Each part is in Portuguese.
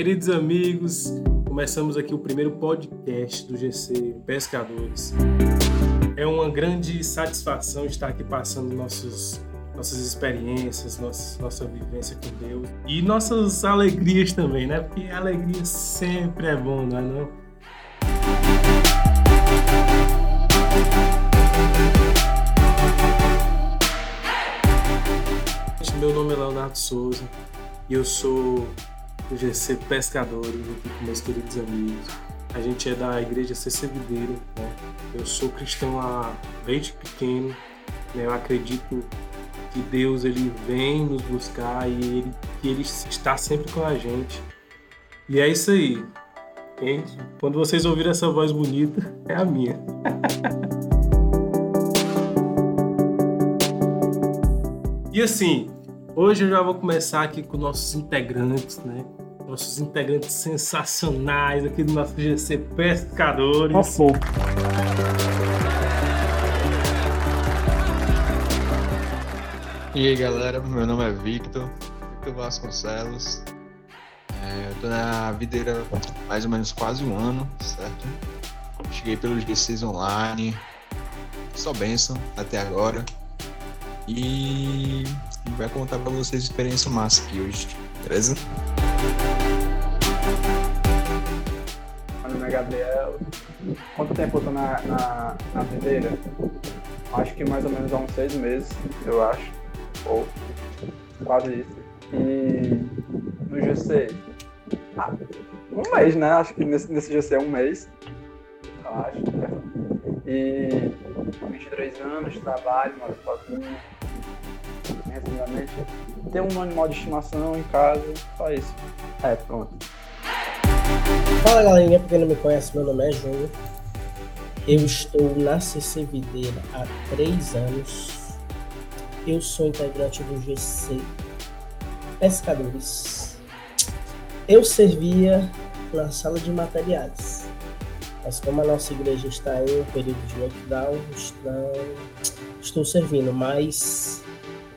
Queridos amigos, começamos aqui o primeiro podcast do GC Pescadores. É uma grande satisfação estar aqui passando nossos, nossas experiências, nossa, nossa vivência com Deus e nossas alegrias também, né? Porque alegria sempre é bom, não é não? Meu nome é Leonardo Souza e eu sou do GC Pescadores, aqui com meus queridos amigos. A gente é da igreja CC Videiro, né? Eu sou cristão há desde pequeno, né? Eu acredito que Deus ele vem nos buscar e ele, que ele está sempre com a gente. E é isso aí. Quando vocês ouvirem essa voz bonita, é a minha. e assim, hoje eu já vou começar aqui com nossos integrantes, né? Nossos integrantes sensacionais aqui do nosso GC Pescadores. Oh, e aí galera, meu nome é Victor, Victor Vasconcelos. É, eu tô na videira há mais ou menos quase um ano, certo? Cheguei pelos GCs online, só benção até agora. E vai contar pra vocês a experiência massa aqui hoje, beleza? Gabriel. Quanto tempo eu tô na, na, na? Acho que mais ou menos há uns seis meses, eu acho. Ou quase isso. E no GC, ah, um mês, né? Acho que nesse, nesse GC é um mês. Eu acho. Né? E 23 anos, trabalho, moro sozinho. Resumidamente, ter um animal de estimação em casa, só isso. É, pronto. Fala galerinha, pra quem não me conhece, meu nome é Júnior. Eu estou na CC Videira há três anos. Eu sou integrante do GC Pescadores. Eu servia na sala de materiais. Mas como a nossa igreja está em um período de lockdown, estou, estou servindo, mas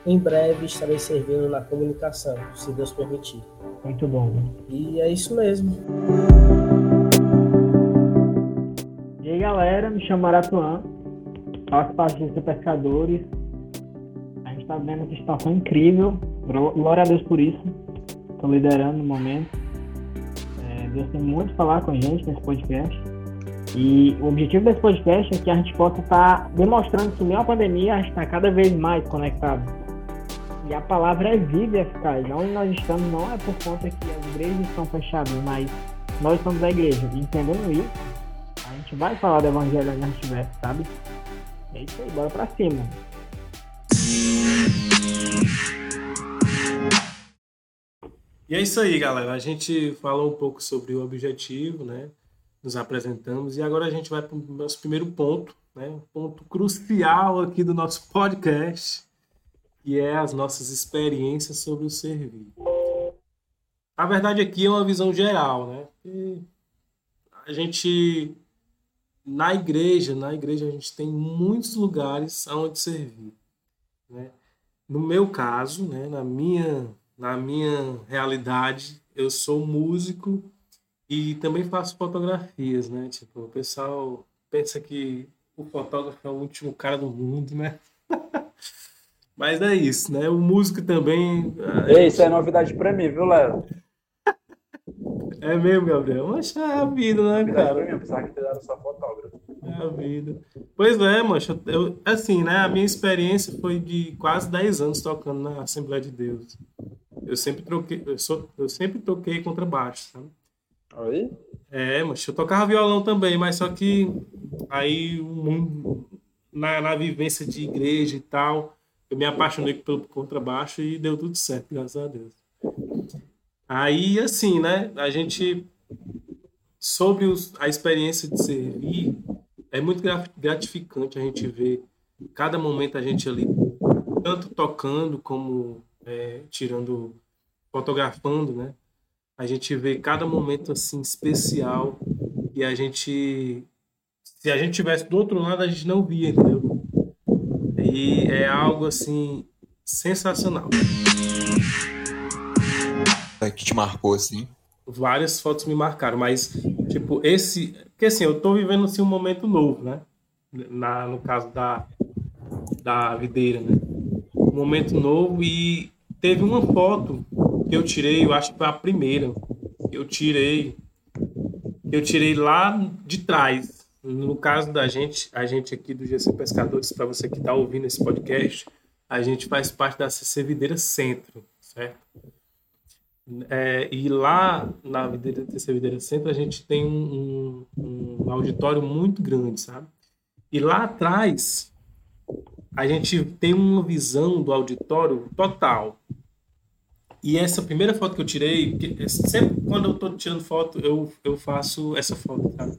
em breve estarei servindo na comunicação, se Deus permitir. Muito bom. E é isso mesmo. Galera, me chamo Maratuan, faço parte dos pescadores. A gente está vendo que situação incrível. Glória a Deus por isso. Estou liderando no momento. É, Deus tem muito a falar com a gente nesse podcast. E o objetivo desse podcast é que a gente possa estar tá demonstrando que, mesmo a pandemia, a gente está cada vez mais conectado e a palavra é viva e eficaz. Onde nós estamos não é por conta que as igrejas estão fechadas, mas nós somos a igreja. Entendendo isso, gente vai falar do evangelho onde a gente sabe? É isso aí, bora pra cima. E é isso aí, galera. A gente falou um pouco sobre o objetivo, né? Nos apresentamos e agora a gente vai para o nosso primeiro ponto, né? Um ponto crucial aqui do nosso podcast, que é as nossas experiências sobre o servir. A verdade aqui é uma visão geral, né? E a gente na igreja, na igreja a gente tem muitos lugares aonde servir, né? No meu caso, né, na minha na minha realidade, eu sou músico e também faço fotografias, né? Tipo, o pessoal pensa que o fotógrafo é o último cara do mundo, né? Mas é isso, né? O músico também. Gente... isso é novidade pra mim, viu, Léo? É mesmo, Gabriel? Mas é a vida, né, cara? Mim, apesar que era só fotógrafo. É a vida. Pois é, mancha. Eu, assim, né? A minha experiência foi de quase 10 anos tocando na Assembleia de Deus. Eu sempre troquei, eu, sou, eu sempre toquei contrabaixo, sabe? Oi? É, mas eu tocava violão também, mas só que aí na, na vivência de igreja e tal, eu me apaixonei pelo contrabaixo e deu tudo certo, graças a Deus. Aí, assim, né, a gente, sobre os, a experiência de servir, é muito gratificante a gente ver cada momento a gente ali, tanto tocando como é, tirando, fotografando, né? A gente vê cada momento assim especial e a gente, se a gente tivesse do outro lado, a gente não via, entendeu? E é algo assim sensacional. É que te marcou assim? várias fotos me marcaram, mas, tipo, esse. Porque assim, eu tô vivendo assim, um momento novo, né? Na, no caso da, da videira, né? Um momento novo e teve uma foto que eu tirei, eu acho que foi a primeira. Que eu tirei. Eu tirei lá de trás. No caso da gente, a gente aqui do GC Pescadores, para você que está ouvindo esse podcast, a gente faz parte da CC Videira Centro, certo? É, e lá na Videira, CC Videira Centro, a gente tem um, um, um auditório muito grande, sabe? E lá atrás, a gente tem uma visão do auditório total. E essa primeira foto que eu tirei, sempre quando eu estou tirando foto, eu, eu faço essa foto, sabe?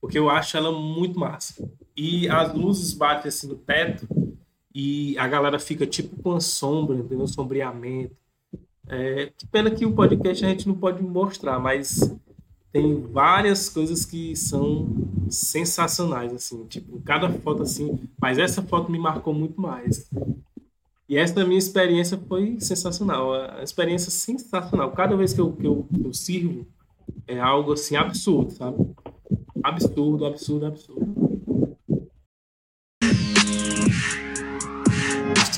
Porque eu acho ela muito massa. E as luzes batem assim no teto e a galera fica tipo com a sombra, entendeu? Sombreamento. É, pena que o podcast a gente não pode mostrar, mas tem várias coisas que são sensacionais, assim, tipo, cada foto assim, mas essa foto me marcou muito mais. E essa minha experiência foi sensacional, a experiência sensacional. Cada vez que eu, que eu, que eu sirvo, é algo assim absurdo, sabe? Absurdo, absurdo, absurdo.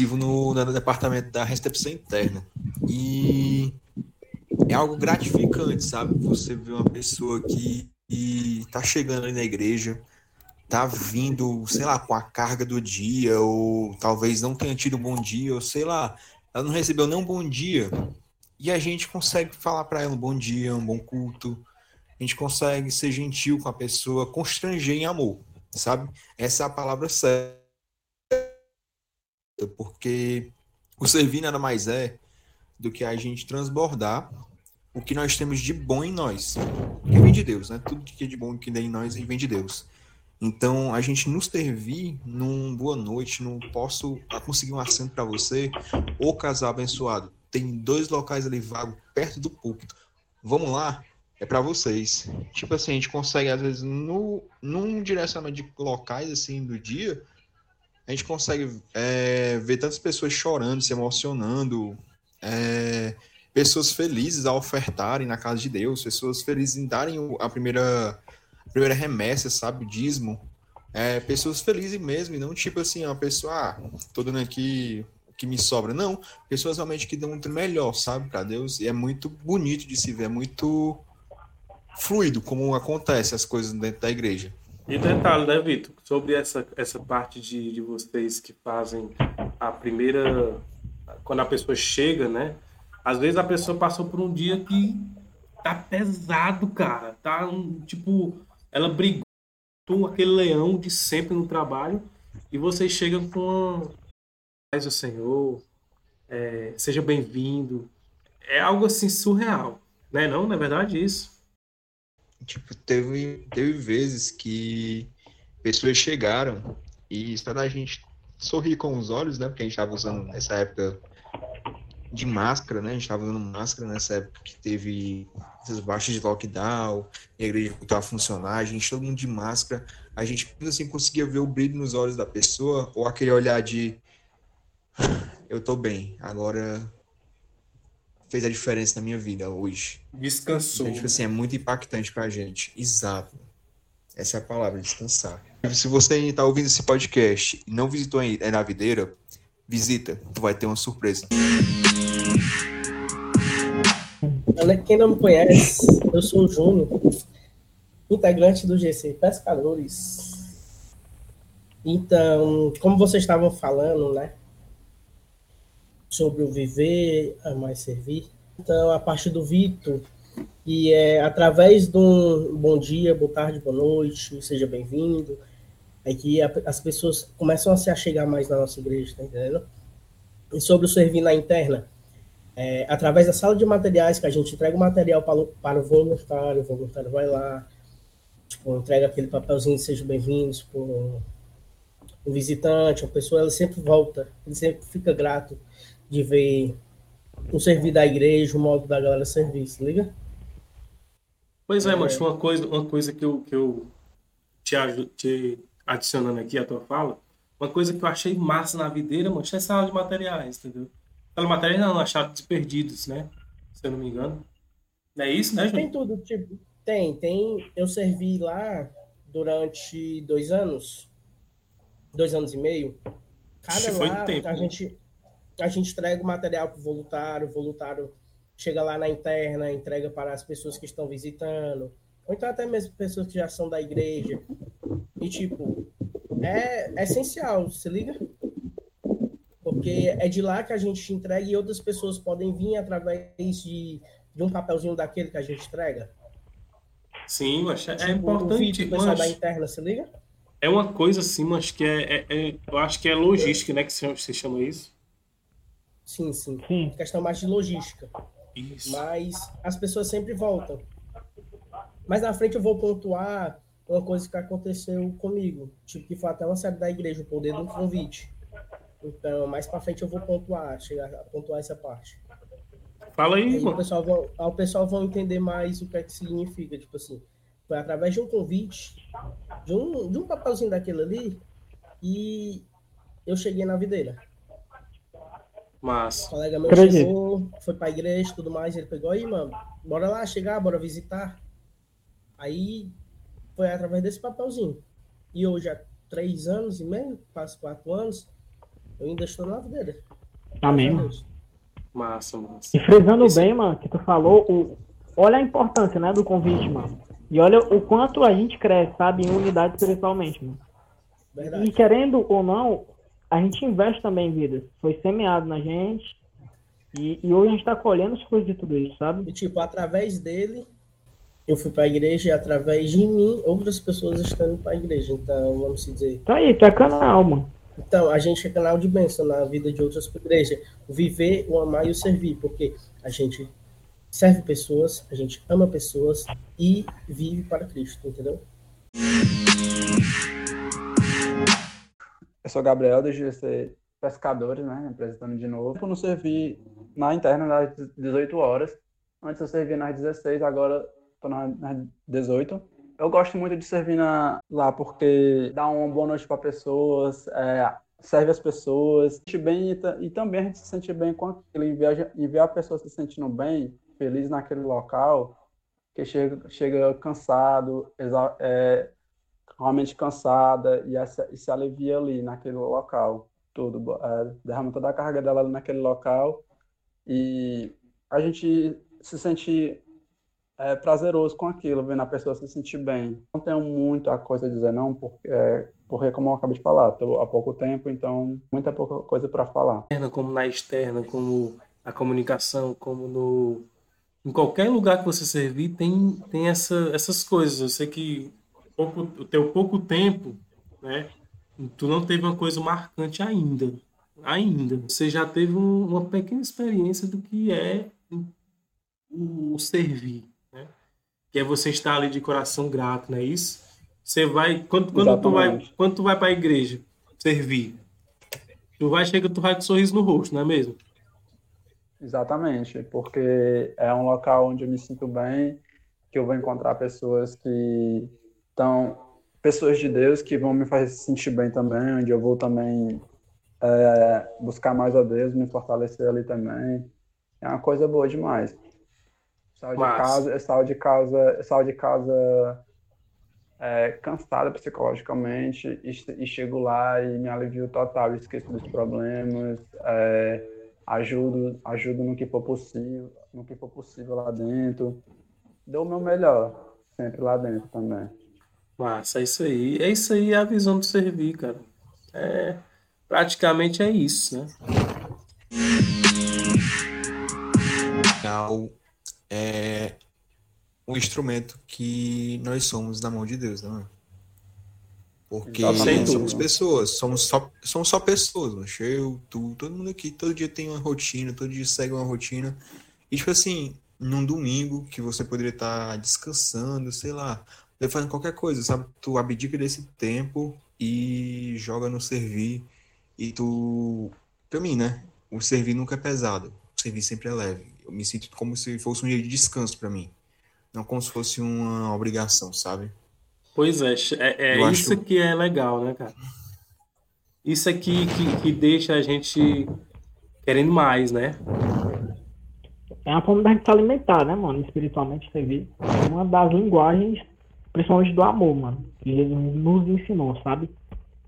Estive no, no departamento da recepção interna e é algo gratificante, sabe? Você ver uma pessoa que está chegando ali na igreja, tá vindo, sei lá, com a carga do dia, ou talvez não tenha tido um bom dia, ou sei lá, ela não recebeu nem um bom dia. E a gente consegue falar para ela um bom dia, um bom culto. A gente consegue ser gentil com a pessoa, constranger em amor, sabe? Essa é a palavra certa. Porque o servir nada mais é do que a gente transbordar o que nós temos de bom em nós. Que vem de Deus, né? Tudo que é de bom que tem em nós vem de Deus. Então, a gente nos servir num boa noite, não posso conseguir um assento para você, ou casal abençoado. Tem dois locais ali vagos perto do púlpito. Vamos lá? É para vocês. Tipo assim, a gente consegue, às vezes, no, num direcionamento de locais assim do dia, a gente consegue é, ver tantas pessoas chorando, se emocionando, é, pessoas felizes a ofertarem na casa de Deus, pessoas felizes em darem a primeira, a primeira remessa, sabe, o dízimo. É, pessoas felizes mesmo, e não tipo assim, uma pessoa, ah, tô dando aqui o que me sobra. Não, pessoas realmente que dão um melhor, sabe, para Deus. E é muito bonito de se ver, é muito fluido como acontece as coisas dentro da igreja. E detalhe, né, Vitor, sobre essa, essa parte de, de vocês que fazem a primeira. Quando a pessoa chega, né? Às vezes a pessoa passou por um dia que tá pesado, cara. Tá um, tipo, ela brigou com aquele leão de sempre no trabalho e você chega com paz o Senhor, é, seja bem-vindo. É algo assim surreal, né? Não, não é verdade isso? Tipo, teve, teve vezes que pessoas chegaram e só da gente sorrir com os olhos, né? Porque a gente estava usando nessa época de máscara, né? A gente estava usando máscara nessa época que teve essas baixas de lockdown, a igreja voltou a funcionar, a gente todo mundo de máscara, a gente assim conseguia ver o brilho nos olhos da pessoa ou aquele olhar de eu tô bem, agora fez a diferença na minha vida hoje. Descansou. Então, tipo assim, é muito impactante pra gente. Exato. Essa é a palavra, descansar. Se você está ouvindo esse podcast e não visitou ainda na videira, visita, tu vai ter uma surpresa. Quem não me conhece, eu sou o Júnior, integrante do GC Pescadores. Então, como vocês estavam falando, né? Sobre o viver, amar e servir. Então, a partir do Vitor, e é através de um bom dia, boa tarde, boa noite, seja bem-vindo, é que a, as pessoas começam a se achegar mais na nossa igreja, tá entendendo? E sobre o servir na interna, é, através da sala de materiais, que a gente entrega o material para, para o voluntário, o voluntário vai lá, tipo, entrega aquele papelzinho seja bem-vindos para o visitante, a pessoa ela sempre volta, ele sempre fica grato de ver o servir da igreja, o modo da galera servir, se liga? Pois é, é, mas uma coisa, uma coisa que eu, que eu te, te adicionando aqui a tua fala, uma coisa que eu achei massa na videira, mano, é sala de materiais, entendeu? Sala de materiais não, achados perdidos, né? Se eu não me engano. É isso, né, Tem tudo, tipo, tem, tem. Eu servi lá durante dois anos, dois anos e meio. Cada lá tempo, a né? gente a gente entrega o material para o voluntário, o voluntário chega lá na interna, entrega para as pessoas que estão visitando, ou então até mesmo pessoas que já são da igreja. E, tipo, é, é essencial, se liga? Porque é de lá que a gente entrega e outras pessoas podem vir através de, de um papelzinho daquele que a gente entrega. Sim, mas é, tipo, importante. O pessoal da interna, se liga? É uma coisa assim, mas que é, é, é, eu acho que é logística, né? Que você chama isso. Sim, sim. sim. Questão mais de logística. Isso. Mas as pessoas sempre voltam. Mas na frente eu vou pontuar uma coisa que aconteceu comigo. Tipo, que foi até uma série da igreja, o poder do convite. Então, mais pra frente eu vou pontuar, chegar a pontuar essa parte. Fala aí, aí. O pessoal, vão, o pessoal vão entender mais o que é que significa. Tipo assim, foi através de um convite, de um, de um papelzinho daquele ali, e eu cheguei na videira. Mas. O colega meu Acredito. chegou, foi pra igreja e tudo mais. Ele pegou aí, mano, bora lá chegar, bora visitar. Aí foi através desse papelzinho. E hoje, há três anos e meio, quase quatro anos, eu ainda estou na videira. Amém. Massa, massa. E frisando Esse... bem, mano, que tu falou, o... olha a importância, né, do convite, mano. E olha o quanto a gente cresce, sabe, em unidade espiritualmente, mano. Verdade. E querendo ou não, a gente investe também em vidas. Foi semeado na gente. E, e hoje a gente está colhendo as coisas de tudo isso, sabe? E, tipo, através dele, eu fui para a igreja e através de mim, outras pessoas estão indo para a igreja. Então, vamos dizer. Tá aí, é canal, mano. Então, a gente é canal de bênção na vida de outras igrejas. O viver, o amar e o servir. Porque a gente serve pessoas, a gente ama pessoas e vive para Cristo, entendeu? Eu sou Gabriel, do GC Pescadores, né? Apresentando de novo. Eu não servi na interna das 18 horas. Antes eu servia nas 16, agora estou nas 18. Eu gosto muito de servir na, lá porque dá uma boa noite para pessoas, é, serve as pessoas, sente bem e, e, também a gente se sente bem com aquilo. Enviar a pessoa se sentindo bem, feliz naquele local, que chega, chega cansado, é, realmente cansada e, essa, se alivia ali naquele local, tudo, é, derrama toda a carga dela naquele local e a gente se sente é, prazeroso com aquilo, vendo a pessoa se sentir bem. Não tenho muita coisa a dizer não, porque, é, porque como eu acabei de falar, estou há pouco tempo, então muita pouca coisa para falar. Como na externa, como a comunicação, como no em qualquer lugar que você servir tem tem essa, essas coisas. Eu sei que pouco, o teu pouco tempo, né? Tu não teve uma coisa marcante ainda. Ainda. Você já teve um, uma pequena experiência do que é o, o servir, né? Que é você estar ali de coração grato, não é isso? Você vai quando, quando tu vai quando tu vai para a igreja servir, tu vai chega tu vai com um sorriso no rosto, não é mesmo? Exatamente, porque é um local onde eu me sinto bem, que eu vou encontrar pessoas que então, pessoas de Deus que vão me fazer sentir bem também, onde eu vou também é, buscar mais a Deus, me fortalecer ali também. É uma coisa boa demais. Sal de casa, sal de casa, sal de casa é, cansada psicologicamente e, e, chego lá e me alivio total, esqueço dos problemas, é, ajudo, ajudo no que for possível, no que for possível lá dentro, dou o meu melhor sempre lá dentro também. Massa, é isso aí. É isso aí a visão do servir, cara. É, praticamente é isso, né? É um instrumento que nós somos na mão de Deus, não é? Porque somos pessoas, somos só, somos só pessoas, mano. eu, tu, todo mundo aqui, todo dia tem uma rotina, todo dia segue uma rotina. E tipo assim, num domingo que você poderia estar descansando, sei lá, fazendo qualquer coisa, sabe? Tu abdica desse tempo e joga no servir. E tu. Pra mim, né? O servir nunca é pesado. O servir sempre é leve. Eu me sinto como se fosse um dia de descanso para mim. Não como se fosse uma obrigação, sabe? Pois é, é, é isso acho... que é legal, né, cara? Isso aqui que, que deixa a gente querendo mais, né? é uma forma da gente se alimentar, né, mano? Espiritualmente servir. É uma das linguagens, principalmente do amor, mano. Que Jesus nos ensinou, sabe?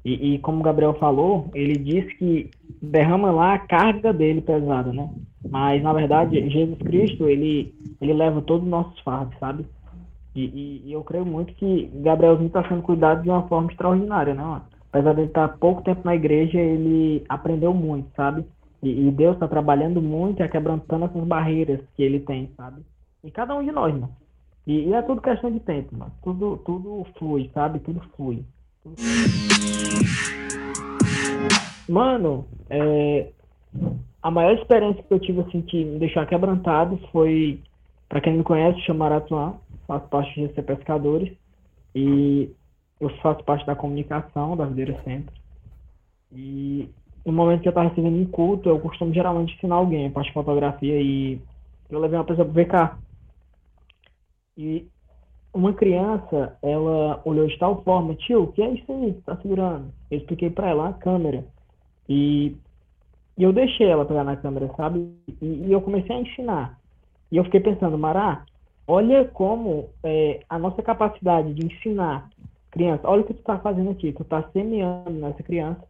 E, e como o Gabriel falou, ele disse que derrama lá a carga dele pesada, né? Mas, na verdade, Jesus Cristo, ele, ele leva todos os nossos fardos, sabe? E, e, e eu creio muito que Gabrielzinho está sendo cuidado de uma forma extraordinária, né? Apesar de ele estar pouco tempo na igreja, ele aprendeu muito, sabe? E, e Deus está trabalhando muito e quebrantando essas barreiras que ele tem, sabe? E cada um de nós, mano. E, e, é tudo questão de tempo, mano. Tudo, tudo flui, sabe? Tudo flui. Mano, é, a maior experiência que eu tive, assim, que me deixou quebrantado foi, para quem me conhece, chama Aratuã, faço parte de GC Pescadores, e eu faço parte da comunicação da Videira Centro. E no momento que eu estava recebendo um culto, eu costumo geralmente ensinar alguém, parte de fotografia, e eu levei uma pessoa para VK. E uma criança, ela olhou de tal forma, tio, o que é isso aí que tá segurando? Eu expliquei para ela a câmera. E, e, eu deixei ela pegar na câmera, sabe? E, e, eu comecei a ensinar. E eu fiquei pensando, Mará, olha como é, a nossa capacidade de ensinar criança, olha o que tu tá fazendo aqui, tu tá semeando nessa criança.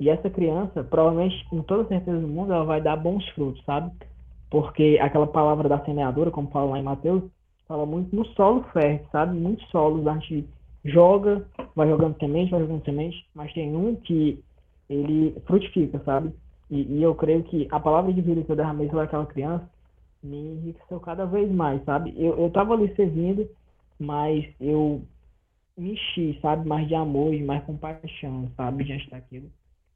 E essa criança, provavelmente, com toda certeza do mundo, ela vai dar bons frutos, sabe? Porque aquela palavra da semeadora, como fala lá em Mateus, fala muito no solo fértil, sabe? Muitos solos a gente joga, vai jogando semente, vai jogando semente, mas tem um que ele frutifica, sabe? E, e eu creio que a palavra de vida que eu derramei sobre aquela criança me enriqueceu cada vez mais, sabe? Eu, eu tava ali servindo, mas eu me enchi, sabe? Mais de amor e mais compaixão, sabe? Diante daquilo.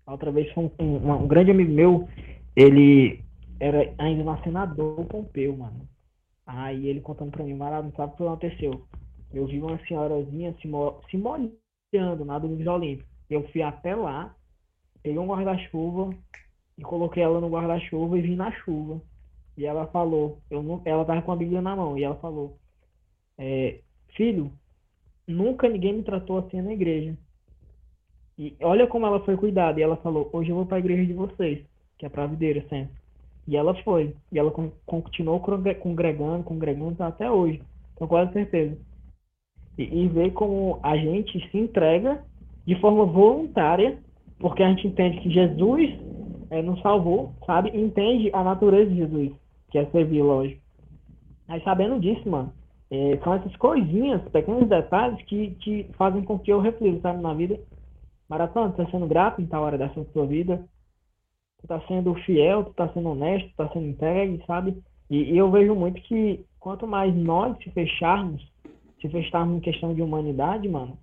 Outra vez foi um, um, um grande amigo meu, ele era ainda na senador Pompeu, mano. Aí ele contando pra mim, Marado, não sabe o que aconteceu. Eu vi uma senhorazinha se, mo se molhando na do Olímpico. Eu fui até lá, peguei um guarda-chuva e coloquei ela no guarda-chuva e vim na chuva. E ela falou, eu não, ela tava com a Bíblia na mão, e ela falou, é, filho, nunca ninguém me tratou assim na igreja. E olha como ela foi cuidada. E ela falou, hoje eu vou para a igreja de vocês, que é pra videira sempre. E ela foi. E ela continuou congregando, congregando até hoje. Com quase certeza. E, e ver como a gente se entrega de forma voluntária, porque a gente entende que Jesus é, nos salvou, sabe? Entende a natureza de Jesus, que é servir, lógico. Aí sabendo disso, mano, é, são essas coisinhas, pequenos detalhes que, que fazem com que eu reflita, sabe, na vida. Maratona, tá sendo grato em tal hora dessa sua vida, tu tá sendo fiel, tu tá sendo honesto, tu tá sendo entregue, sabe? E, e, eu vejo muito que quanto mais nós se fecharmos, se fecharmos em questão de humanidade, mano,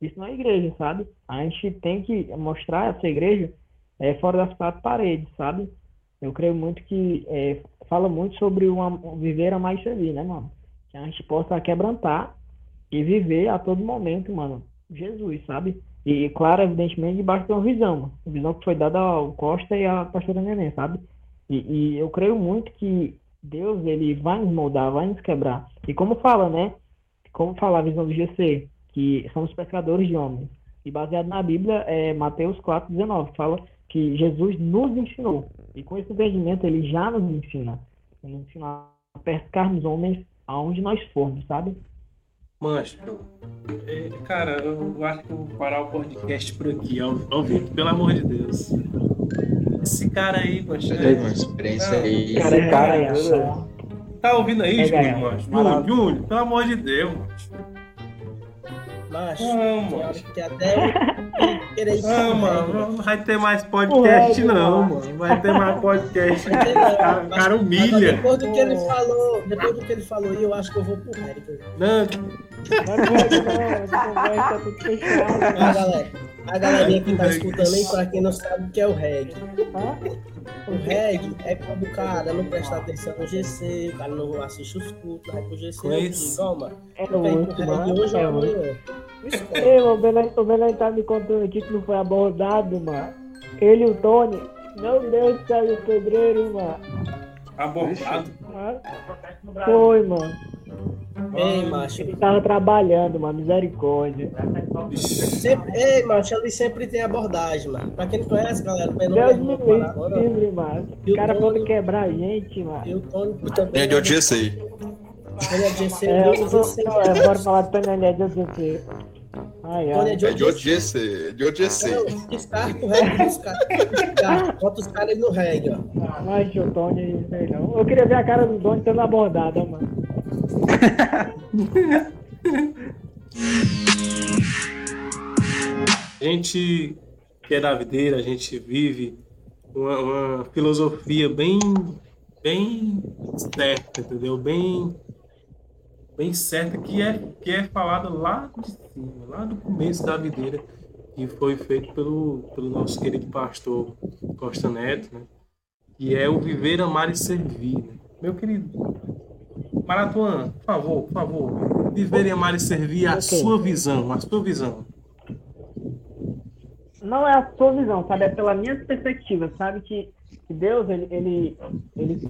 isso não é igreja, sabe? A gente tem que mostrar essa igreja é, fora das quatro paredes, sabe? Eu creio muito que é, fala muito sobre uma, viver a mais servir, né, mano? Que a gente possa quebrantar e viver a todo momento, mano, Jesus, sabe? E, claro, evidentemente, debaixo de uma visão. Visão que foi dada ao Costa e à pastora Neném, sabe? E, e, eu creio muito que Deus, ele vai nos moldar, vai nos quebrar. E como fala, né? Como fala a visão do GC, que somos pescadores de homens. E baseado na Bíblia, é Mateus 4, 19, fala que Jesus nos ensinou. E com esse entendimento, ele já nos ensina. Ele nos ensina a pescarmos homens aonde nós formos, sabe? Mancho, é, cara, eu acho que eu vou parar o podcast por aqui, ao, ao vivo, pelo amor de Deus. Esse cara aí, mancho. É, uma experiência ah, aí. Cara, esse cara aí, é, Tá ouvindo aí, é, Júlio, mancho? Júlio, Júlio, pelo amor de Deus, mancho. Macho, eu acho que até querer Não, mano, não vai ter mais podcast, não, mano. Vai ter mais podcast. Vai ter, não, cara, mas, cara humilha. Depois do que ele falou, depois do que ele falou, eu acho que eu vou pro Hélio. Não. Ah, galera, a galerinha que tá escutando aí, pra quem não sabe o que é o reggae. O reggae é quando o cara não presta atenção no GC, o cara não assiste os cultos, vai pro GC e diz, ó, mano, é muito, mano. Hoje é amanhã. Ei, o Belém, o Belém tá me contando aqui que não foi abordado, mano. Ele e o Tony, meu Deus do céu, o pedreiro, mano. Abordado? Foi, mano. Ei, macho. Ele tava trabalhando, mano, misericórdia. Sempre, ei, macho, ali sempre tem abordagem, mano. Pra quem não conhece, galera, não Deus me livre, mano. O cara Tony- pode quebrar a gente, mano. E o Tony também. É de sei. Tony é de GC, É, é, bora falar de Tony de OCC. Ai, Tony ai. é de É de sei. É de. Não, descarta o reggae, descarta. descarta. Bota os caras aí no reggae, ó. Mas o Tony, sei não. Eu queria ver a cara do Tony sendo abordada, mano. A gente que é da videira, a gente vive uma, uma filosofia bem, bem certa, entendeu? Bem, bem certa, que é, que é falada lá de cima, lá do começo da videira, que foi feito pelo, pelo nosso querido pastor Costa Neto, né? Que é o viver, amar e servir. né? Meu querido Maratuan, por favor, por favor, viver, amar e servir a sua visão, a sua visão. não é a sua visão, sabe? É pela minha perspectiva, sabe? Que, que Deus, ele, ele, ele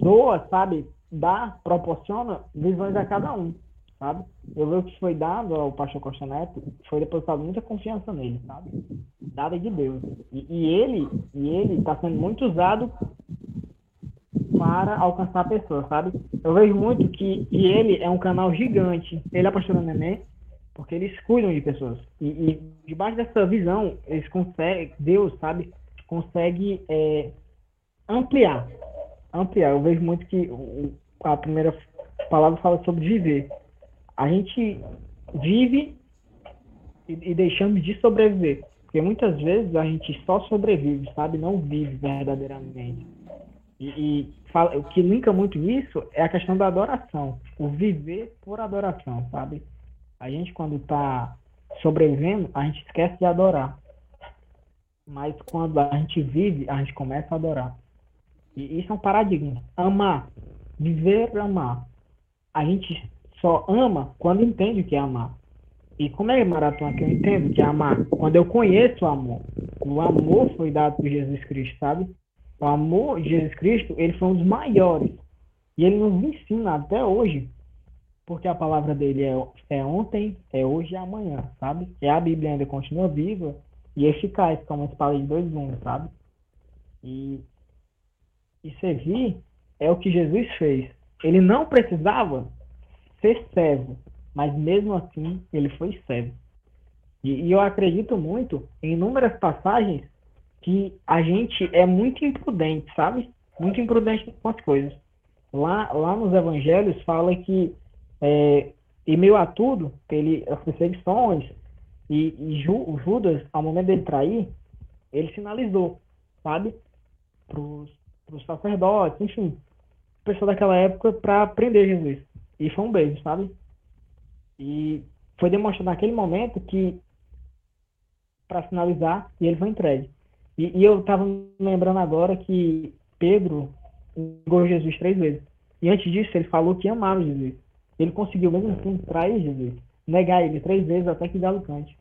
doa, sabe? Dá, proporciona visões a cada um, sabe? Eu vejo que foi dado ao pastor Costa Neto, foi depositado muita confiança nele, sabe? Dada de Deus. E, e ele, e ele está sendo muito usado para alcançar pessoas, sabe? Eu vejo muito que, que ele é um canal gigante. Ele é a pastora Neném, porque eles cuidam de pessoas. E, e debaixo dessa visão, eles conseguem, Deus, sabe, consegue é, ampliar. Ampliar. Eu vejo muito que o- a primeira palavra fala sobre viver. A gente vive e, e deixamos de sobreviver. Porque muitas vezes a gente só sobrevive, sabe? Não vive verdadeiramente. E, e fala- o que linka muito isso é a questão da adoração. O viver por adoração, sabe? A gente, quando está sobrevivendo, a gente esquece de adorar. Mas quando a gente vive, a gente começa a adorar. E isso é um paradigma. Amar. Viver, amar. A gente só ama quando entende o que é amar. E como é maratona que eu entendo que é amar? Quando eu conheço o amor. O amor foi dado por Jesus Cristo, sabe? O amor de Jesus Cristo, ele foi um dos maiores. E ele nos ensina até hoje porque a palavra dele é, é ontem, é hoje e é amanhã, sabe? E a Bíblia ainda continua viva e eficaz, como uma espada de dois gumes, sabe? E, e servir é o que Jesus fez. Ele não precisava ser servo, mas mesmo assim ele foi servo. E, e eu acredito muito em inúmeras passagens que a gente é muito imprudente, sabe? Muito imprudente com as coisas. Lá, lá nos evangelhos fala que é, em meio a tudo, ele, as perseguições, e, e Ju- Judas, ao momento dele trair, ele sinalizou, sabe? Para os sacerdotes, enfim, o pessoal daquela época para prender Jesus. E foi um beijo, sabe? E foi demonstrado naquele momento que, para sinalizar, e ele foi entregue. E, e eu estava lembrando agora que Pedro negou Jesus três vezes. E antes disso, ele falou que amava Jesus. Ele conseguiu mesmo assim trair Jesus, negar ele três vezes até que galo cante.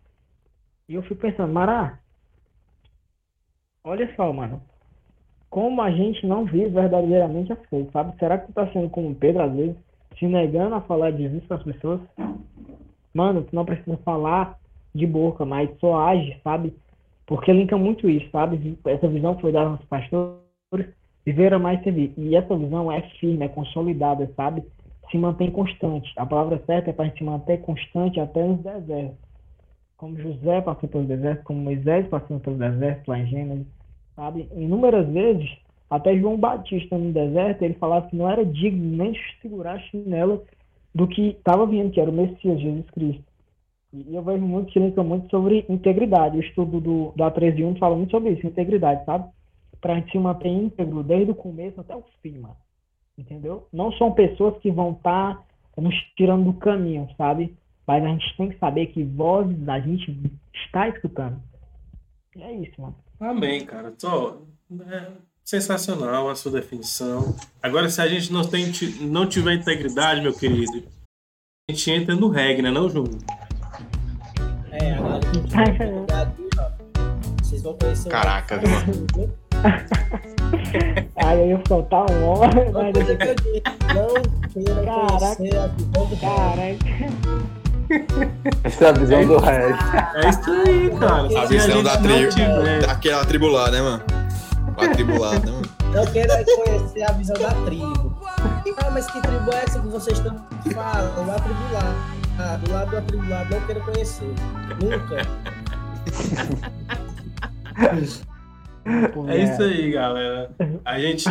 E eu fico pensando, Mará, olha só, mano, como a gente não vive verdadeiramente as coisas, sabe? Será que tu tá sendo como Pedro às vezes, se negando a falar de Jesus para as pessoas? Mano, tu não precisa falar de boca, mas só age, sabe? Porque linka muito isso, sabe? Essa visão foi dada aos pastores, viver a mais servir. E essa visão é firme, é consolidada, sabe? se mantém constante. A palavra certa é para se manter constante até nos desertos. Como José passou pelo deserto, como Moisés passou pelo deserto lá em Gênesis, sabe? Inúmeras vezes, até João Batista no deserto, ele falava que não era digno nem de segurar a chinela do que estava vindo, que era o Messias, Jesus Cristo. E eu vejo muito que linka muito sobre integridade. O estudo do, da 13.1 fala muito sobre isso, integridade, sabe? Para a gente se manter íntegro desde o começo até o fim, mano entendeu? Não são pessoas que vão estar tá nos tirando do caminho, sabe? Mas a gente tem que saber que vozes a gente está escutando. E é isso, mano. Amém, cara. Só, é sensacional a sua definição. Agora, se a gente não, tem, não tiver integridade, meu querido, a gente entra no reggae, né, não, Júnior? Vocês vão conhecer o Caraca, Reggae. Aí eu ia soltar um homem, não queira Caraca. conhecer a visão do Caraca. Essa é a visão do Red. É isso aí, cara. A visão da tribo. Daquela tribo lá, né, mano? A tribo lá, né, mano? Não queira conhecer a visão da tribo. Ah, mas que tribo é essa que vocês estão falando? A tribo lá. Do lado da tribo lá, não quero conhecer. Nunca. É isso aí, galera. A gente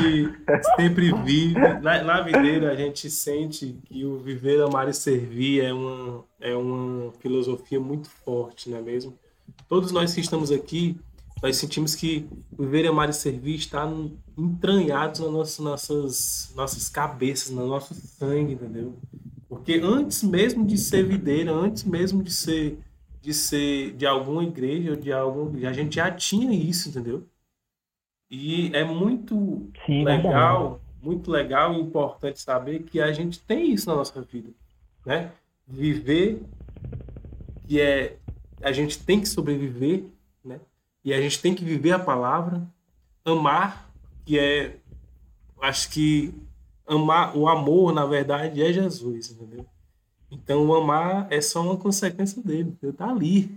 sempre vive, na, na videira a gente sente que o viver, amar e servir é uma, é uma filosofia muito forte, não é mesmo? Todos nós que estamos aqui, nós sentimos que viver, amar e servir está entranhados nas nossas, nossas, nossas cabeças, no nosso sangue, entendeu? Porque antes mesmo de ser videira, antes mesmo de ser de ser de alguma igreja ou de algum, a gente já tinha isso, entendeu? E é muito Sim, legal, muito legal e importante saber que a gente tem isso na nossa vida, né? Viver que é a gente tem que sobreviver, né? E a gente tem que viver a palavra, amar, que é acho que amar, o amor na verdade é Jesus, entendeu? Então o amar é só uma consequência dele, entendeu? tá ali.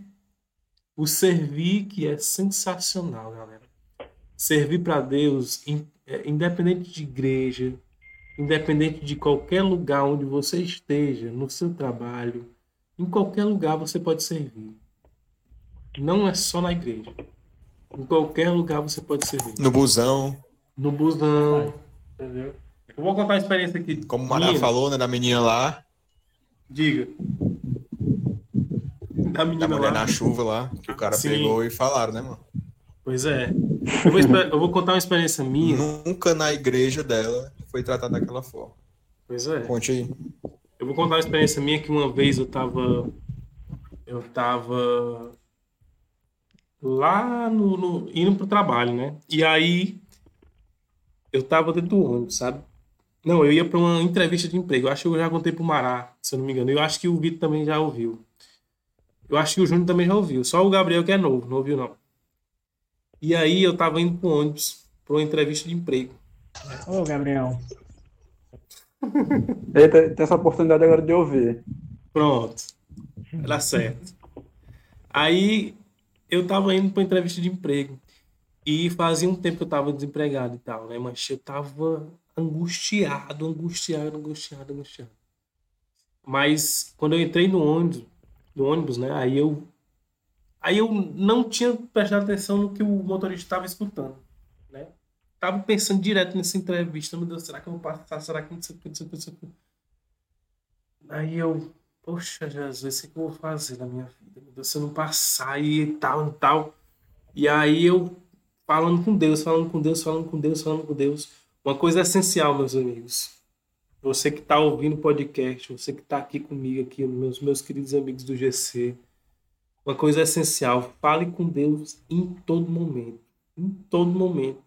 O servir que é sensacional, galera servir para Deus, é, independente de igreja, independente de qualquer lugar onde você esteja, no seu trabalho, em qualquer lugar você pode servir. Não é só na igreja. Em qualquer lugar você pode servir. No busão, No busão, entendeu? Eu vou contar uma experiência aqui. como o minha. falou, né, da menina lá, Diga. Da da menina mulher lá. na chuva lá, que o cara Sim. pegou e falaram, né, mano? Pois é. Eu vou, eu vou contar uma experiência minha. Nunca na igreja dela foi tratada daquela forma. Pois é. Conte aí. Eu vou contar uma experiência minha que uma vez eu tava. Eu tava lá no, no- indo pro trabalho, né? E aí eu tava dentro do ônibus, sabe? Não, eu ia para uma entrevista de emprego. Eu acho que eu já contei pro Mará, se eu não me engano. Eu acho que o Vitor também já ouviu. Eu acho que o Júnior também já ouviu. Só o Gabriel que é novo, não ouviu não. E aí eu tava indo pro ônibus para uma entrevista de emprego. Ô, Gabriel. Ele tem, essa oportunidade agora de ouvir. Pronto. Vai dar certo. Aí eu tava indo para entrevista de emprego. E fazia um tempo que eu tava desempregado e tal, né? Mas eu tava angustiado, angustiado, angustiado, angustiado. Mas quando eu entrei no ônibus, no ônibus, né? Aí eu aí eu não tinha prestado atenção no que o motorista estava escutando, né? Tava pensando direto nessa entrevista, meu Deus, será que eu vou passar? Será que não. Aí eu, poxa, Jesus, o que eu vou fazer na minha vida? Meu Deus, se eu não passar e tal e tal. E aí eu falando com Deus, falando com Deus, falando com Deus, falando com Deus. Uma coisa essencial, meus amigos. Você que está ouvindo o podcast, você que está aqui comigo, aqui, meus, meus queridos amigos do GC. Uma coisa essencial, fale com Deus em todo momento. Em todo momento.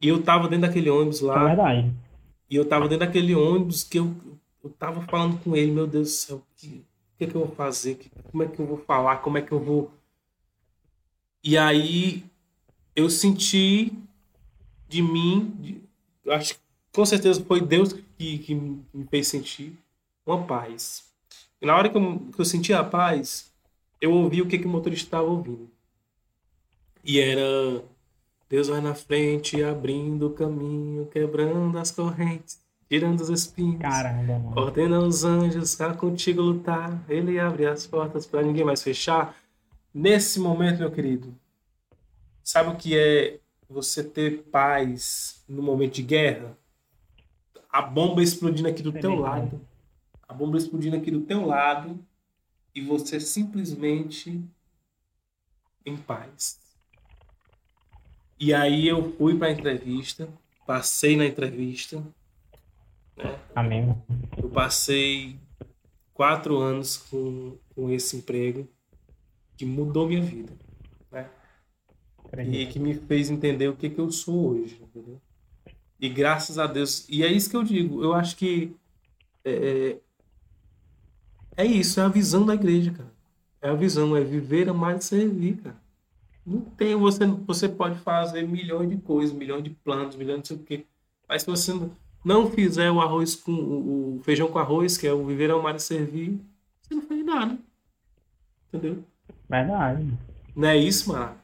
E eu tava dentro daquele ônibus É lá. verdade. E eu tava dentro daquele ônibus que eu, eu tava falando com ele, meu Deus do céu, o que, que é que eu vou fazer? Como é que eu vou falar? Como é que eu vou. E aí eu senti de mim, de- acho que com certeza foi Deus que, que me fez sentir uma paz. E na hora que eu, que eu senti a paz, eu ouvi o que, que o motorista estava ouvindo. E era Deus vai na frente, abrindo o caminho, quebrando as correntes, tirando os espinhos. Caramba, mano. Ordena os anjos a contigo lutar. Ele abre as portas para ninguém mais fechar. Nesse momento, meu querido, sabe o que é você ter paz no momento de guerra? A bomba explodindo aqui do Sei teu bem, lado. A bomba explodindo aqui do teu lado. E você simplesmente em paz. E aí eu fui para a entrevista, passei na entrevista, né? Amém. Eu passei quatro anos com, com esse emprego que mudou minha vida? E que me fez entender o que, que eu sou hoje, entendeu? E graças a Deus, e é isso que eu digo, eu acho que é, é isso, é a visão da igreja, cara. É a visão, é viver, amar e servir, cara. Não tem, você, você pode fazer milhões de coisas, milhões de planos, milhões de sei o quê. Mas se você não fizer o arroz com o feijão com arroz, que é o viver, amar e servir, você não fez nada. Entendeu? Verdade. Não é isso, mano?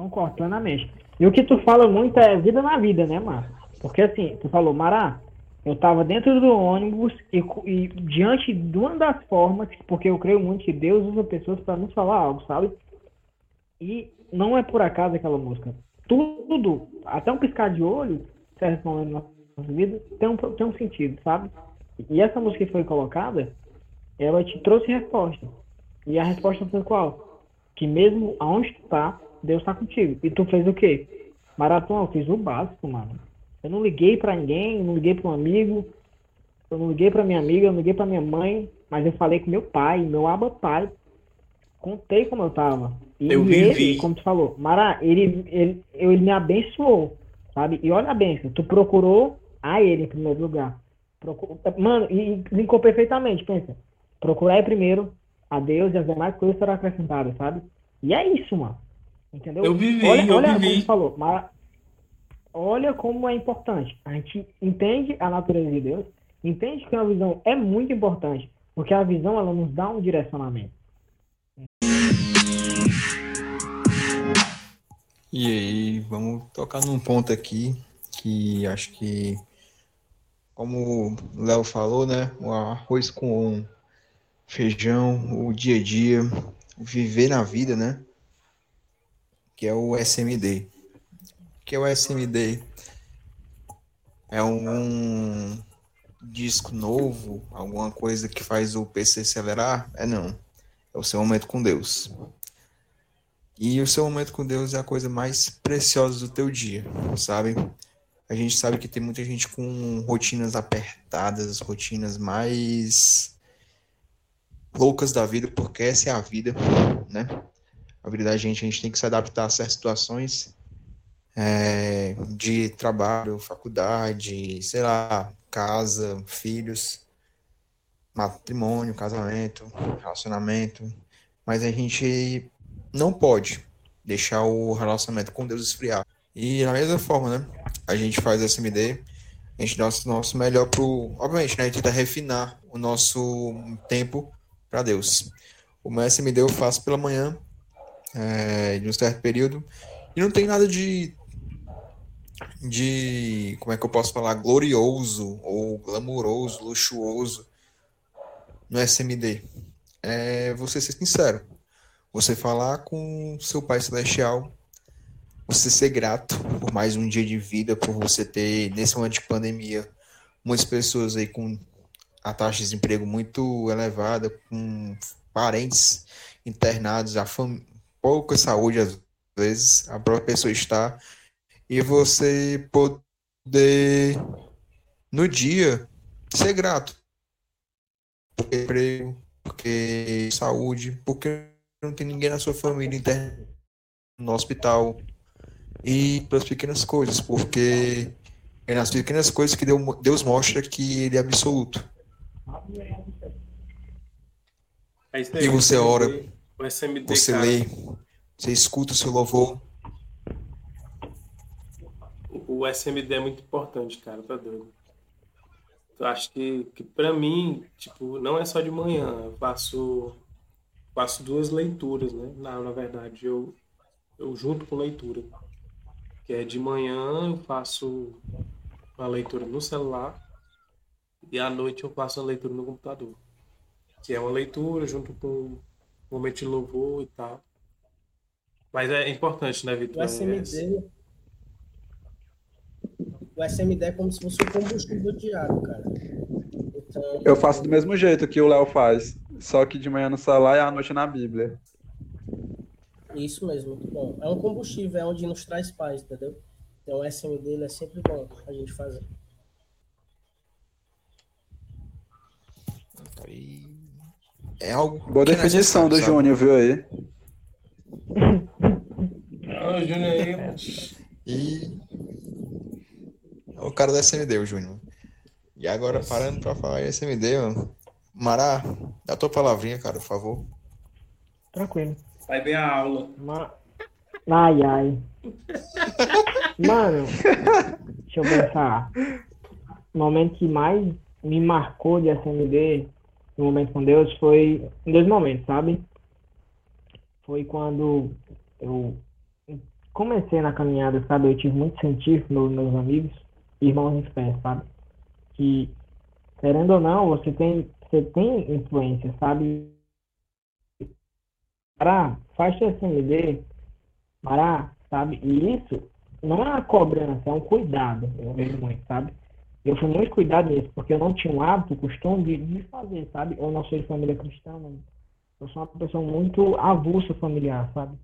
Concordo plenamente. E o que tu fala muito é vida na vida, né, mano? Porque assim, tu falou, Mará, eu tava dentro do ônibus e, e diante de uma das formas, porque eu creio muito que Deus usa pessoas para nos falar algo, sabe? E não é por acaso aquela música. Tudo, até um piscar de olho, certo momento na nossa vida, tem um, tem um sentido, sabe? E essa música que foi colocada, ela te trouxe resposta. E a resposta foi qual? Que mesmo aonde tu tá, Deus tá contigo. E tu fez o quê? Maratona, eu fiz o básico, mano. Eu não liguei para ninguém, não liguei para um amigo, eu não liguei para minha amiga, eu não liguei para minha mãe, mas eu falei com meu pai, meu aba pai. Contei como eu tava. E eu ele, como tu falou, Mara, ele, ele, ele me abençoou, sabe? E olha a benção, tu procurou a ele em primeiro lugar. Procur... Mano, e linkou perfeitamente, pensa. Procurar primeiro a Deus e as demais coisas serão acrescentadas, sabe? E é isso, mano. Entendeu? Eu vivi, olha, eu olha vivi. como falou, mas olha como é importante. A gente entende a natureza de Deus, entende que a visão é muito importante, porque a visão ela nos dá um direcionamento. E aí, vamos tocar num ponto aqui que acho que, como o Léo falou, né? O arroz com feijão, o dia a dia, viver na vida, né? Que é o SMD. O que é o SMD? É um disco novo, alguma coisa que faz o PC acelerar? É não. É o seu momento com Deus. E o seu momento com Deus é a coisa mais preciosa do teu dia, sabe? A gente sabe que tem muita gente com rotinas apertadas, rotinas mais loucas da vida, porque essa é a vida, né? A vida da gente, a gente tem que se adaptar a certas situações é, de trabalho, faculdade, sei lá, casa, filhos, matrimônio, casamento, relacionamento. Mas a gente não pode deixar o relacionamento com Deus esfriar. E da mesma forma, né? A gente faz SMD, a gente dá o nosso melhor pro. Obviamente, né? A gente tenta refinar o nosso tempo para Deus. O meu SMD eu faço pela manhã, é, de um certo período, e não tem nada de. de. como é que eu posso falar? glorioso, ou glamouroso, luxuoso no SMD. É você ser sincero você falar com seu Pai Celestial, você ser grato por mais um dia de vida, por você ter, nesse momento de pandemia, muitas pessoas aí com a taxa de desemprego muito elevada, com parentes internados, a fam... pouca saúde às vezes, a própria pessoa está, e você poder, no dia, ser grato. Porque emprego, porque saúde, porque não tem ninguém na sua família interna no hospital. E pelas pequenas coisas, porque é nas pequenas coisas que Deus mostra que Ele é absoluto. É E você ora, o SMD, você cara, lê, você escuta o seu louvor. O SMD é muito importante, cara, tá doido. Eu acho que, que para mim, tipo, não é só de manhã. Eu faço faço duas leituras, né? Na, na verdade, eu, eu junto com leitura. Que é de manhã eu faço uma leitura no celular e à noite eu faço uma leitura no computador. Que é uma leitura junto com momento de louvor e tal. Mas é importante, né, Vitor? O SMD. O SMD é como se fosse o combustível diário, cara. Então, Eu faço do mesmo jeito que o Léo faz, só que de manhã no celular e à noite na Bíblia. Isso mesmo, muito bom. É um combustível, é onde nos traz paz, entendeu? Então o SMD ele é sempre bom a gente fazer. É algo. Boa é definição do? Júnior, viu aí? Ah, Júnior aí. E. É o cara do SMD, o Júnior. E agora, parando pra falar em SMD, mano. Mará, dá tua palavrinha, cara, por favor. Tranquilo. Vai ver a aula. Ma... Ai, ai. Mano, deixa eu pensar. O momento que mais me marcou de SMD, no momento com Deus, foi em dois momentos, sabe? Foi quando eu comecei na caminhada, sabe? Eu tive muito científico, meus, meus amigos, irmãos de fé, sabe? Que, querendo ou não, você tem, você tem influência, sabe? Mará, faz SMD, Mará, sabe? E isso não é uma cobrança, é um cuidado, eu vejo muito, sabe? Eu fui muito cuidado nisso, porque eu não tinha um hábito, costume de, de fazer, sabe? Eu não sou de família cristã, eu sou uma pessoa muito avulsa familiar, sabe?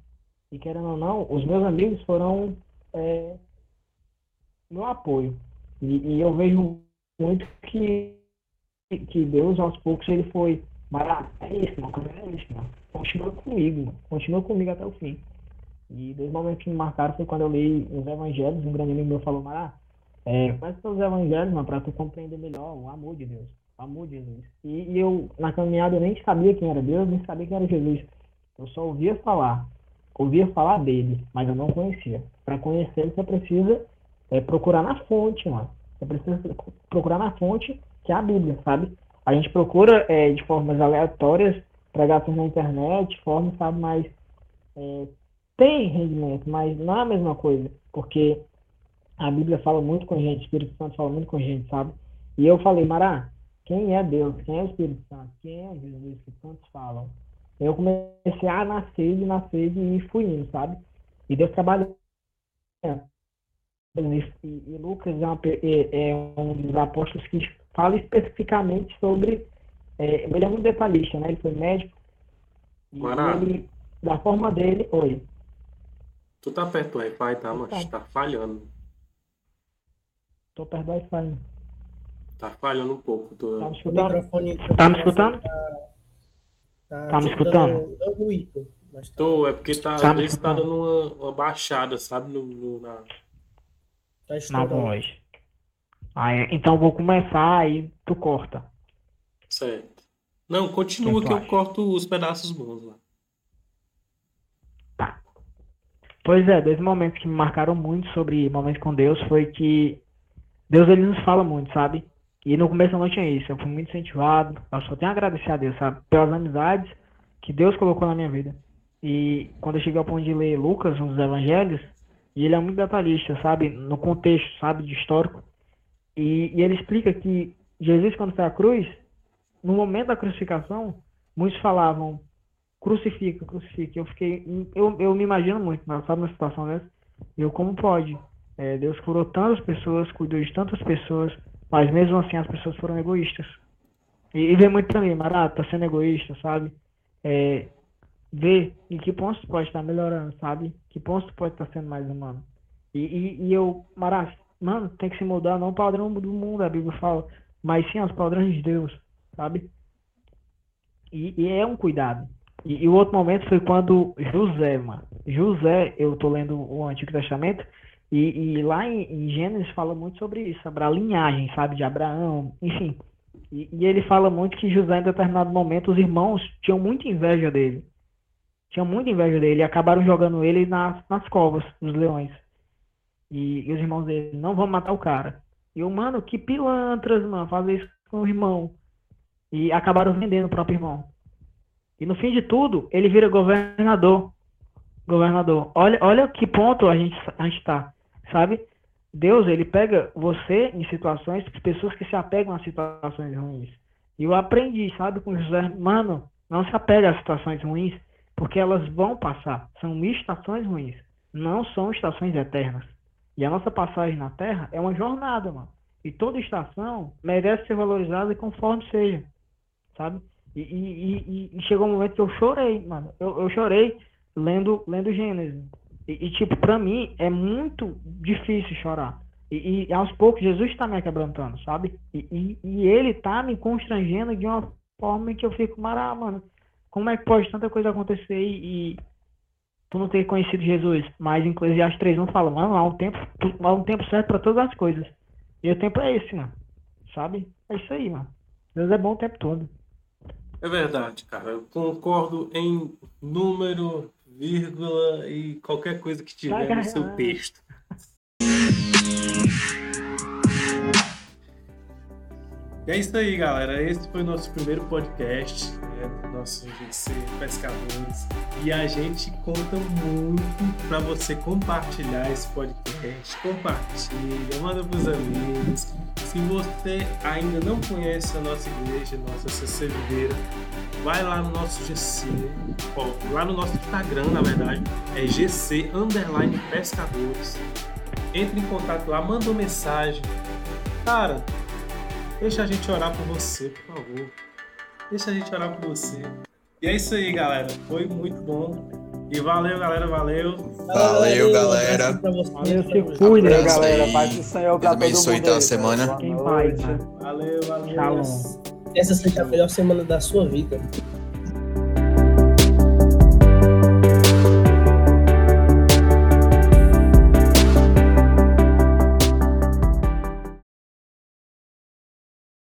E querendo ou não, os meus amigos foram é, meu apoio. E, e, eu vejo muito que, que Deus, aos poucos, ele foi, Mará, é isso, não, é isso. Continua comigo. Continua comigo até o fim. E dois momentos que me marcaram foi quando eu li os evangelhos, um grande amigo meu falou, Mará, é, faz os evangelhos, mano, para tu compreender melhor o amor de Deus, o amor de Jesus. E, e eu, na caminhada, eu nem sabia quem era Deus, nem sabia quem era Jesus. Eu só ouvia falar ouvia falar dele, mas eu não conhecia. Para conhecer, você precisa é, procurar na fonte, mano. Você precisa procurar na fonte, que é a Bíblia, sabe? A gente procura é, de formas aleatórias, pregações na internet, formas, sabe, mas é, tem rendimento, mas não é a mesma coisa, porque a Bíblia fala muito com a gente, o Espírito Santo fala muito com a gente, sabe? E eu falei, Mará, quem é Deus? Quem é o Espírito Santo? Quem é Jesus que tantos falam? Eu comecei a nascer, de nascer e fui indo, sabe? E Deus trabalha. E, e Lucas é, é, um dos apóstolos que fala especificamente sobre. É, ele é muito detalhista, né? Ele foi médico. E ele, da forma dele. Oi. Tu tá perto do Wi-Fi, tá, mas tá. tá falhando. Tô perto do Wi-Fi. Tá falhando um pouco. Tô... Tá me escutando? Tá me escutando? Tá, tá me escutando? Ruído. Mas tá... Tô, é porque tá, tá, às tá dando uma, uma baixada, sabe? No, no na... Tá na voz. Aí, então vou começar e tu corta. Certo. Não, continua que, que eu corto os pedaços bons lá. Tá. Pois é, dois momentos que me marcaram muito sobre momentos com Deus foi que Deus ele nos fala muito, sabe? E no começo eu não tinha isso, eu fui muito incentivado, eu só tenho a agradecer a Deus, sabe? Pelas amizades que Deus colocou na minha vida. E quando eu cheguei ao ponto de ler Lucas, um dos evangelhos, e ele é muito detalhista, sabe? No contexto, sabe? De histórico. E, e ele explica que Jesus, quando foi à cruz, no momento da crucificação, muitos falavam, crucifica, crucifica. Eu fiquei, eu, eu me imagino muito, sabe, na situação dessa. Eu, como pode? É, Deus curou tantas pessoas, cuidou de tantas pessoas, mas mesmo assim as pessoas foram egoístas. E, e vê muito também, Mará, tá sendo egoísta, sabe? É, ver em que pontos tu pode estar melhorando, sabe? Que pontos tu pode estar sendo mais humano. E, e, e eu, Mará, mano, tem que se mudar não o padrão do mundo, a Bíblia fala, mas sim aos padrões de Deus, sabe? E, e é um cuidado. E, e, o outro momento foi quando José, mano. José, eu tô lendo o Antigo Testamento, e, e lá em, em, Gênesis fala muito sobre isso, sobre a linhagem, sabe, de Abraão, enfim. E, e, ele fala muito que José, em determinado momento, os irmãos tinham muita inveja dele. Tinham muita inveja dele e acabaram jogando ele nas, nas covas dos leões. E, e os irmãos dele, não vão matar o cara. E o mano, que pilantras, mano, fazer isso com o irmão. E acabaram vendendo o próprio irmão. E no fim de tudo, ele vira governador. Governador. Olha, olha que ponto a gente, a gente tá sabe? Deus, ele pega você em situações, pessoas que se apegam a situações ruins. E eu aprendi, sabe, com José, mano, não se apega a situações ruins, porque elas vão passar. São estações ruins, não são estações eternas. E a nossa passagem na Terra é uma jornada, mano. E toda estação merece ser valorizada conforme seja, sabe? E, e, e, e chegou um momento que eu chorei, mano. Eu, eu chorei lendo, lendo Gênesis. E, e, tipo, pra mim é muito difícil chorar. E, e aos poucos Jesus está me quebrantando, sabe? E, e, ele tá me constrangendo de uma forma que eu fico, mará, mano, como é que pode tanta coisa acontecer e, tu não ter conhecido Jesus? Mas em Eclesiastes 3 não fala, mano, há um tempo, há um tempo certo para todas as coisas. E o tempo é esse, mano. Sabe? É isso aí, mano. Deus é bom o tempo todo. É verdade, cara. Eu concordo em número vírgula e qualquer coisa que tiver no seu texto. E é isso aí, galera. Esse foi o nosso primeiro podcast, nosso GC Pescadores. E a gente conta muito para você compartilhar esse podcast. Compartilha, manda pros amigos. Se você ainda não conhece a nossa igreja, nossa CC vai lá no nosso GC, ó, lá no nosso Instagram, na verdade, é GC Underline Pescadores. Entre em contato lá, manda uma mensagem. Cara, Deixa a gente orar por você, por favor. Deixa a gente orar por você. E é isso aí, galera. Foi muito bom. E valeu, galera. Valeu. Valeu, galera. Valeu, se cuida, Abraço galera. Paz do Senhor pra Deus todo abençoe, mundo. a aí, semana. Boa noite. paz. Valeu, valeu. Shalom. Essa seja a melhor semana da sua vida.